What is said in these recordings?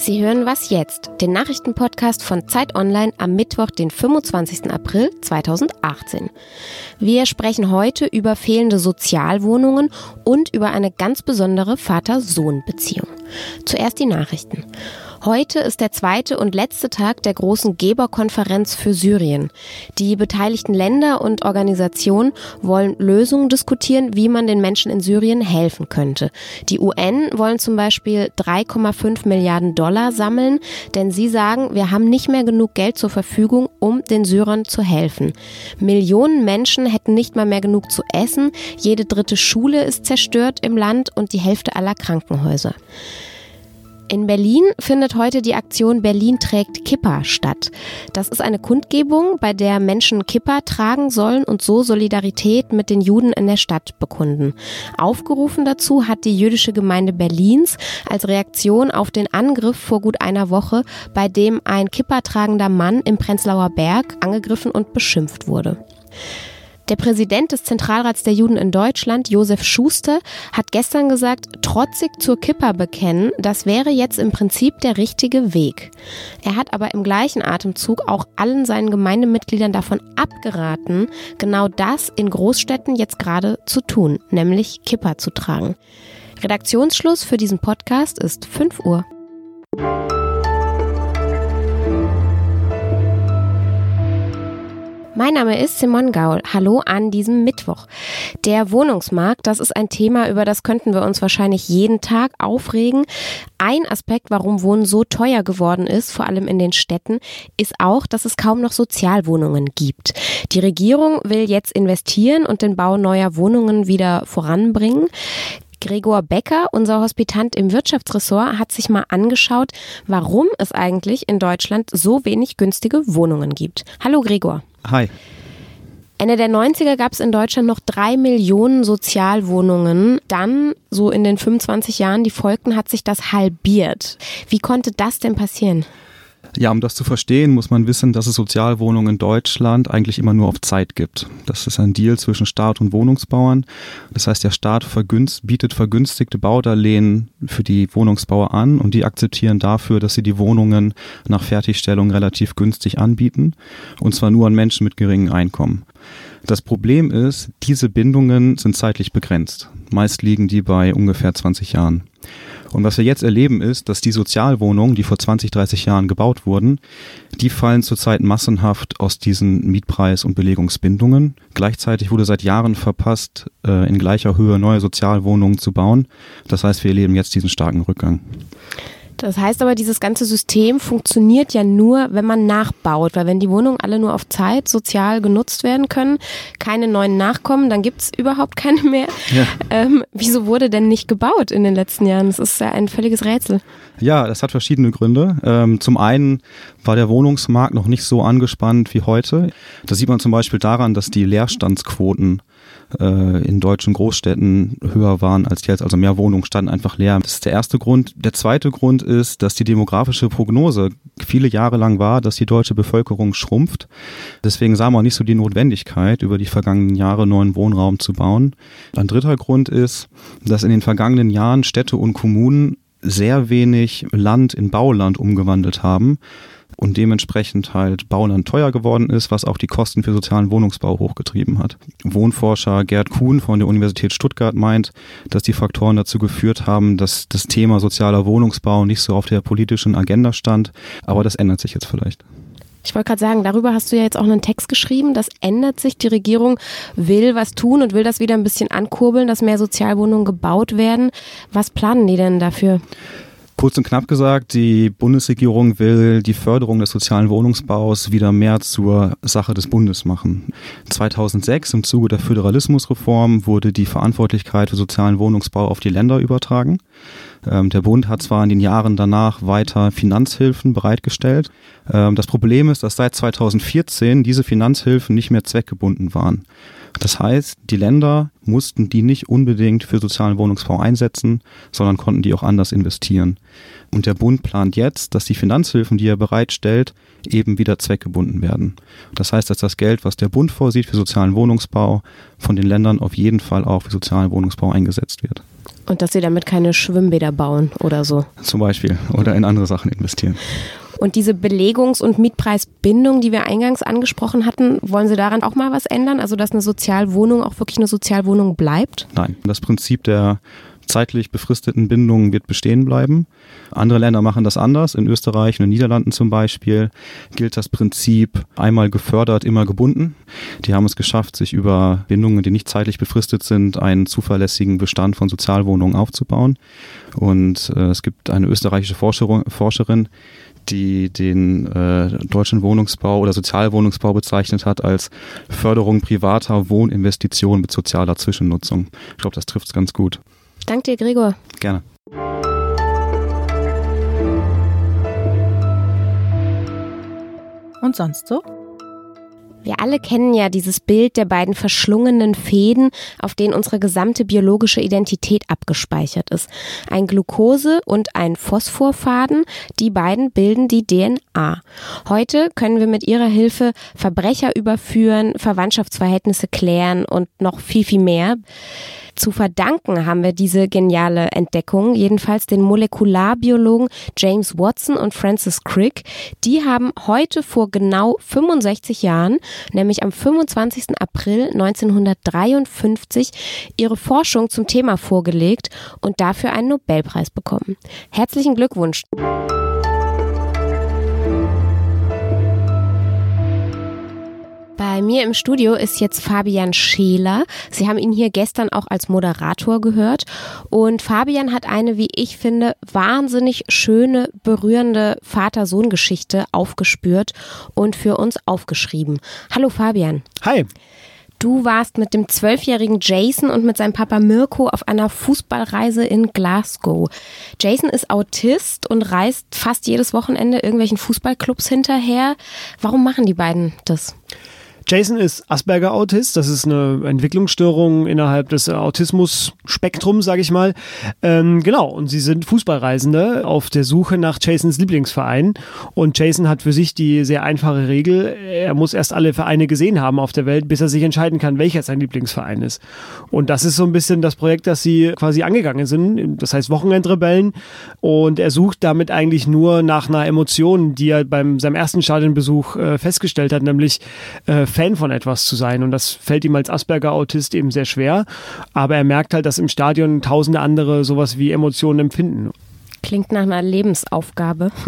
Sie hören Was jetzt, den Nachrichtenpodcast von Zeit Online am Mittwoch, den 25. April 2018. Wir sprechen heute über fehlende Sozialwohnungen und über eine ganz besondere Vater-Sohn-Beziehung. Zuerst die Nachrichten. Heute ist der zweite und letzte Tag der großen Geberkonferenz für Syrien. Die beteiligten Länder und Organisationen wollen Lösungen diskutieren, wie man den Menschen in Syrien helfen könnte. Die UN wollen zum Beispiel 3,5 Milliarden Dollar sammeln, denn sie sagen, wir haben nicht mehr genug Geld zur Verfügung, um den Syrern zu helfen. Millionen Menschen hätten nicht mal mehr genug zu essen, jede dritte Schule ist zerstört im Land und die Hälfte aller Krankenhäuser. In Berlin findet heute die Aktion Berlin trägt Kippa statt. Das ist eine Kundgebung, bei der Menschen Kippa tragen sollen und so Solidarität mit den Juden in der Stadt bekunden. Aufgerufen dazu hat die jüdische Gemeinde Berlins als Reaktion auf den Angriff vor gut einer Woche, bei dem ein Kippa tragender Mann im Prenzlauer Berg angegriffen und beschimpft wurde. Der Präsident des Zentralrats der Juden in Deutschland, Josef Schuster, hat gestern gesagt, trotzig zur Kippa bekennen, das wäre jetzt im Prinzip der richtige Weg. Er hat aber im gleichen Atemzug auch allen seinen Gemeindemitgliedern davon abgeraten, genau das in Großstädten jetzt gerade zu tun, nämlich Kippa zu tragen. Redaktionsschluss für diesen Podcast ist 5 Uhr. Mein Name ist Simon Gaul. Hallo an diesem Mittwoch. Der Wohnungsmarkt, das ist ein Thema, über das könnten wir uns wahrscheinlich jeden Tag aufregen. Ein Aspekt, warum Wohnen so teuer geworden ist, vor allem in den Städten, ist auch, dass es kaum noch Sozialwohnungen gibt. Die Regierung will jetzt investieren und den Bau neuer Wohnungen wieder voranbringen. Gregor Becker, unser Hospitant im Wirtschaftsressort, hat sich mal angeschaut, warum es eigentlich in Deutschland so wenig günstige Wohnungen gibt. Hallo Gregor. Hi. Ende der 90er gab es in Deutschland noch drei Millionen Sozialwohnungen. Dann, so in den 25 Jahren, die folgten, hat sich das halbiert. Wie konnte das denn passieren? Ja, um das zu verstehen, muss man wissen, dass es Sozialwohnungen in Deutschland eigentlich immer nur auf Zeit gibt. Das ist ein Deal zwischen Staat und Wohnungsbauern. Das heißt, der Staat vergünst, bietet vergünstigte Baudarlehen für die Wohnungsbauer an und die akzeptieren dafür, dass sie die Wohnungen nach Fertigstellung relativ günstig anbieten und zwar nur an Menschen mit geringem Einkommen. Das Problem ist, diese Bindungen sind zeitlich begrenzt. Meist liegen die bei ungefähr 20 Jahren. Und was wir jetzt erleben ist, dass die Sozialwohnungen, die vor 20, 30 Jahren gebaut wurden, die fallen zurzeit massenhaft aus diesen Mietpreis- und Belegungsbindungen. Gleichzeitig wurde seit Jahren verpasst, äh, in gleicher Höhe neue Sozialwohnungen zu bauen. Das heißt, wir erleben jetzt diesen starken Rückgang. Das heißt aber, dieses ganze System funktioniert ja nur, wenn man nachbaut, weil wenn die Wohnungen alle nur auf Zeit sozial genutzt werden können, keine neuen nachkommen, dann gibt es überhaupt keine mehr. Ja. Ähm, wieso wurde denn nicht gebaut in den letzten Jahren? Das ist ja ein völliges Rätsel. Ja, das hat verschiedene Gründe. Ähm, zum einen war der Wohnungsmarkt noch nicht so angespannt wie heute. Das sieht man zum Beispiel daran, dass die Leerstandsquoten äh, in deutschen Großstädten höher waren als jetzt. Also mehr Wohnungen standen einfach leer. Das ist der erste Grund. Der zweite Grund ist, dass die demografische Prognose viele Jahre lang war, dass die deutsche Bevölkerung schrumpft. Deswegen sah man nicht so die Notwendigkeit, über die vergangenen Jahre neuen Wohnraum zu bauen. Ein dritter Grund ist, dass in den vergangenen Jahren Städte und Kommunen sehr wenig Land in Bauland umgewandelt haben und dementsprechend halt Bauland teuer geworden ist, was auch die Kosten für sozialen Wohnungsbau hochgetrieben hat. Wohnforscher Gerd Kuhn von der Universität Stuttgart meint, dass die Faktoren dazu geführt haben, dass das Thema sozialer Wohnungsbau nicht so auf der politischen Agenda stand, aber das ändert sich jetzt vielleicht. Ich wollte gerade sagen, darüber hast du ja jetzt auch einen Text geschrieben. Das ändert sich. Die Regierung will was tun und will das wieder ein bisschen ankurbeln, dass mehr Sozialwohnungen gebaut werden. Was planen die denn dafür? Kurz und knapp gesagt, die Bundesregierung will die Förderung des sozialen Wohnungsbaus wieder mehr zur Sache des Bundes machen. 2006 im Zuge der Föderalismusreform wurde die Verantwortlichkeit für sozialen Wohnungsbau auf die Länder übertragen. Ähm, der Bund hat zwar in den Jahren danach weiter Finanzhilfen bereitgestellt. Ähm, das Problem ist, dass seit 2014 diese Finanzhilfen nicht mehr zweckgebunden waren. Das heißt, die Länder mussten die nicht unbedingt für sozialen Wohnungsbau einsetzen, sondern konnten die auch anders investieren. Und der Bund plant jetzt, dass die Finanzhilfen, die er bereitstellt, eben wieder zweckgebunden werden. Das heißt, dass das Geld, was der Bund vorsieht für sozialen Wohnungsbau, von den Ländern auf jeden Fall auch für sozialen Wohnungsbau eingesetzt wird. Und dass sie damit keine Schwimmbäder bauen oder so. Zum Beispiel. Oder in andere Sachen investieren. Und diese Belegungs- und Mietpreisbindung, die wir eingangs angesprochen hatten, wollen Sie daran auch mal was ändern? Also, dass eine Sozialwohnung auch wirklich eine Sozialwohnung bleibt? Nein. Das Prinzip der zeitlich befristeten Bindungen wird bestehen bleiben. Andere Länder machen das anders. In Österreich und in den Niederlanden zum Beispiel gilt das Prinzip einmal gefördert, immer gebunden. Die haben es geschafft, sich über Bindungen, die nicht zeitlich befristet sind, einen zuverlässigen Bestand von Sozialwohnungen aufzubauen. Und äh, es gibt eine österreichische Forscherin, die den äh, deutschen Wohnungsbau oder Sozialwohnungsbau bezeichnet hat als Förderung privater Wohninvestitionen mit sozialer Zwischennutzung. Ich glaube, das trifft es ganz gut. Dank dir, Gregor. Gerne. Und sonst so? Wir alle kennen ja dieses Bild der beiden verschlungenen Fäden, auf denen unsere gesamte biologische Identität abgespeichert ist. Ein Glucose- und ein Phosphorfaden, die beiden bilden die DNA. Heute können wir mit ihrer Hilfe Verbrecher überführen, Verwandtschaftsverhältnisse klären und noch viel, viel mehr. Zu verdanken haben wir diese geniale Entdeckung, jedenfalls den Molekularbiologen James Watson und Francis Crick. Die haben heute vor genau 65 Jahren, nämlich am 25. April 1953, ihre Forschung zum Thema vorgelegt und dafür einen Nobelpreis bekommen. Herzlichen Glückwunsch! Bei mir im Studio ist jetzt Fabian Scheler. Sie haben ihn hier gestern auch als Moderator gehört. Und Fabian hat eine, wie ich finde, wahnsinnig schöne, berührende Vater-Sohn-Geschichte aufgespürt und für uns aufgeschrieben. Hallo Fabian. Hi. Du warst mit dem zwölfjährigen Jason und mit seinem Papa Mirko auf einer Fußballreise in Glasgow. Jason ist Autist und reist fast jedes Wochenende irgendwelchen Fußballclubs hinterher. Warum machen die beiden das? Jason ist Asperger-Autist. Das ist eine Entwicklungsstörung innerhalb des Autismus-Spektrums, sage ich mal. Ähm, genau, und sie sind Fußballreisende auf der Suche nach Jasons Lieblingsverein. Und Jason hat für sich die sehr einfache Regel, er muss erst alle Vereine gesehen haben auf der Welt, bis er sich entscheiden kann, welcher sein Lieblingsverein ist. Und das ist so ein bisschen das Projekt, das sie quasi angegangen sind. Das heißt Wochenendrebellen. Und er sucht damit eigentlich nur nach einer Emotion, die er beim seinem ersten Stadionbesuch äh, festgestellt hat, nämlich äh, Fan von etwas zu sein. Und das fällt ihm als Asperger-Autist eben sehr schwer. Aber er merkt halt, dass im Stadion tausende andere sowas wie Emotionen empfinden. Klingt nach einer Lebensaufgabe.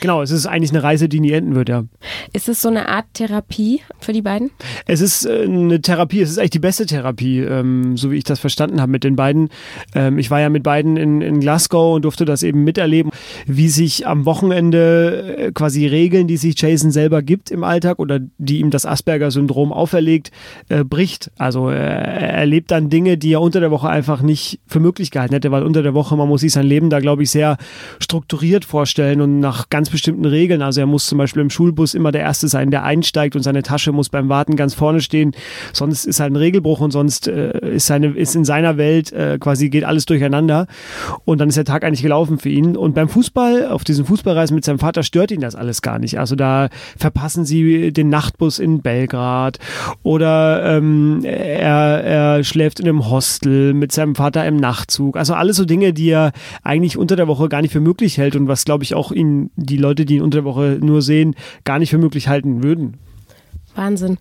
Genau, es ist eigentlich eine Reise, die nie enden wird, ja. Ist es so eine Art Therapie für die beiden? Es ist äh, eine Therapie, es ist eigentlich die beste Therapie, ähm, so wie ich das verstanden habe mit den beiden. Ähm, ich war ja mit beiden in, in Glasgow und durfte das eben miterleben, wie sich am Wochenende äh, quasi Regeln, die sich Jason selber gibt im Alltag oder die ihm das Asperger-Syndrom auferlegt, äh, bricht. Also er erlebt dann Dinge, die er unter der Woche einfach nicht für möglich gehalten hätte, weil unter der Woche, man muss sich sein Leben da, glaube ich, sehr strukturiert vorstellen und nach ganz bestimmten Regeln. Also er muss zum Beispiel im Schulbus immer der Erste sein, der einsteigt und seine Tasche muss beim Warten ganz vorne stehen. Sonst ist halt ein Regelbruch und sonst äh, ist, seine, ist in seiner Welt äh, quasi geht alles durcheinander. Und dann ist der Tag eigentlich gelaufen für ihn. Und beim Fußball, auf diesen Fußballreisen mit seinem Vater, stört ihn das alles gar nicht. Also da verpassen sie den Nachtbus in Belgrad oder ähm, er, er schläft in einem Hostel mit seinem Vater im Nachtzug. Also alles so Dinge, die er eigentlich unter der Woche Woche gar nicht für möglich hält und was, glaube ich, auch ihn, die Leute, die ihn unter der Woche nur sehen, gar nicht für möglich halten würden. Wahnsinn.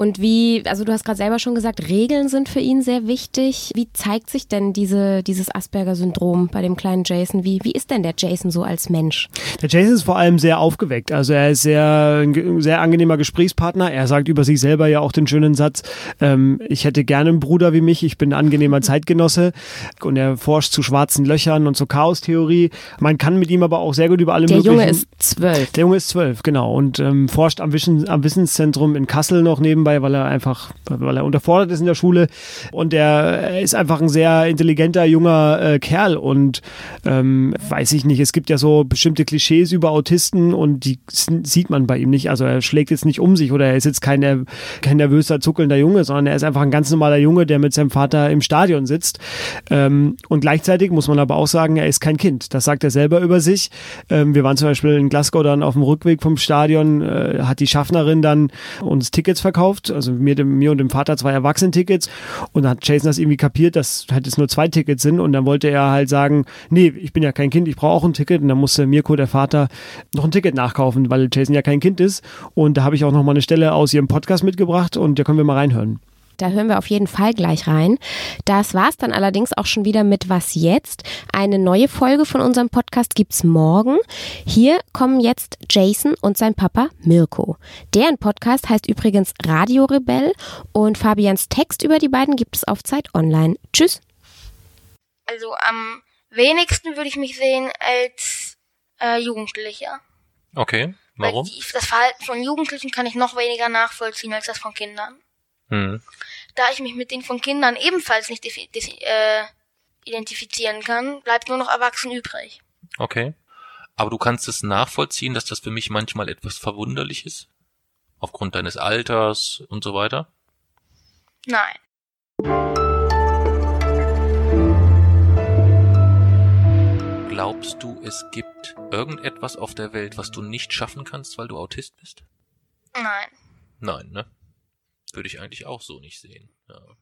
Und wie, also du hast gerade selber schon gesagt, Regeln sind für ihn sehr wichtig. Wie zeigt sich denn diese, dieses Asperger-Syndrom bei dem kleinen Jason? Wie, wie ist denn der Jason so als Mensch? Der Jason ist vor allem sehr aufgeweckt. Also er ist sehr, ein sehr angenehmer Gesprächspartner. Er sagt über sich selber ja auch den schönen Satz, ähm, ich hätte gerne einen Bruder wie mich, ich bin ein angenehmer Zeitgenosse. Und er forscht zu schwarzen Löchern und zur Chaostheorie. Man kann mit ihm aber auch sehr gut über alle der möglichen... Der Junge ist zwölf. Der Junge ist zwölf, genau. Und ähm, forscht am, Wissen, am Wissenszentrum in Kassel noch nebenbei dabei, weil er einfach, weil er unterfordert ist in der Schule. Und er ist einfach ein sehr intelligenter junger äh, Kerl und ähm, weiß ich nicht, es gibt ja so bestimmte Klischees über Autisten und die sieht man bei ihm nicht. Also er schlägt jetzt nicht um sich oder er ist jetzt kein, kein nervöser, zuckelnder Junge, sondern er ist einfach ein ganz normaler Junge, der mit seinem Vater im Stadion sitzt. Ähm, und gleichzeitig muss man aber auch sagen, er ist kein Kind. Das sagt er selber über sich. Ähm, wir waren zum Beispiel in Glasgow dann auf dem Rückweg vom Stadion, äh, hat die Schaffnerin dann uns Tickets verkauft gekauft, also mir, dem, mir und dem Vater zwei Erwachsenentickets und dann hat Jason das irgendwie kapiert, dass halt es nur zwei Tickets sind und dann wollte er halt sagen, nee, ich bin ja kein Kind, ich brauche auch ein Ticket und dann musste Mirko, der Vater, noch ein Ticket nachkaufen, weil Jason ja kein Kind ist und da habe ich auch noch mal eine Stelle aus ihrem Podcast mitgebracht und da können wir mal reinhören. Da hören wir auf jeden Fall gleich rein. Das war's dann allerdings auch schon wieder mit Was jetzt? Eine neue Folge von unserem Podcast gibt's morgen. Hier kommen jetzt Jason und sein Papa Mirko. Deren Podcast heißt übrigens Radio Rebell und Fabians Text über die beiden gibt es auf Zeit Online. Tschüss. Also am wenigsten würde ich mich sehen als äh, Jugendlicher. Okay, warum? Weil die, das Verhalten von Jugendlichen kann ich noch weniger nachvollziehen als das von Kindern. Hm. Da ich mich mit den von Kindern ebenfalls nicht äh, identifizieren kann, bleibt nur noch Erwachsen übrig. Okay. Aber du kannst es nachvollziehen, dass das für mich manchmal etwas verwunderlich ist? Aufgrund deines Alters und so weiter? Nein. Glaubst du, es gibt irgendetwas auf der Welt, was du nicht schaffen kannst, weil du Autist bist? Nein. Nein, ne? Würde ich eigentlich auch so nicht sehen. Ja.